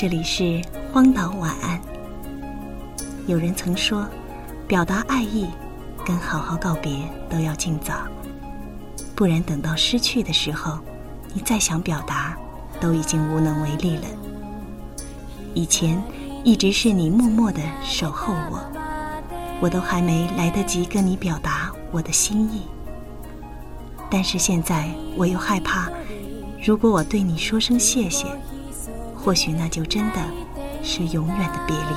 这里是荒岛晚安。有人曾说，表达爱意跟好好告别都要尽早，不然等到失去的时候，你再想表达，都已经无能为力了。以前一直是你默默的守候我，我都还没来得及跟你表达我的心意。但是现在我又害怕，如果我对你说声谢谢，或许那就真的是永远的别离。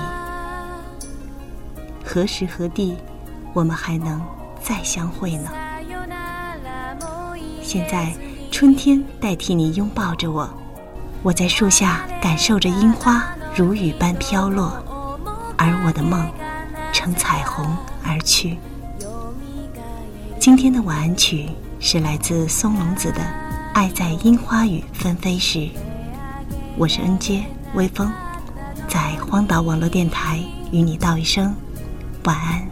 何时何地，我们还能再相会呢？现在春天代替你拥抱着我，我在树下感受着樱花如雨般飘落，而我的梦乘彩虹而去。今天的晚安曲。是来自松隆子的《爱在樱花雨纷飞时》。我是恩杰微风，在荒岛网络电台与你道一声晚安。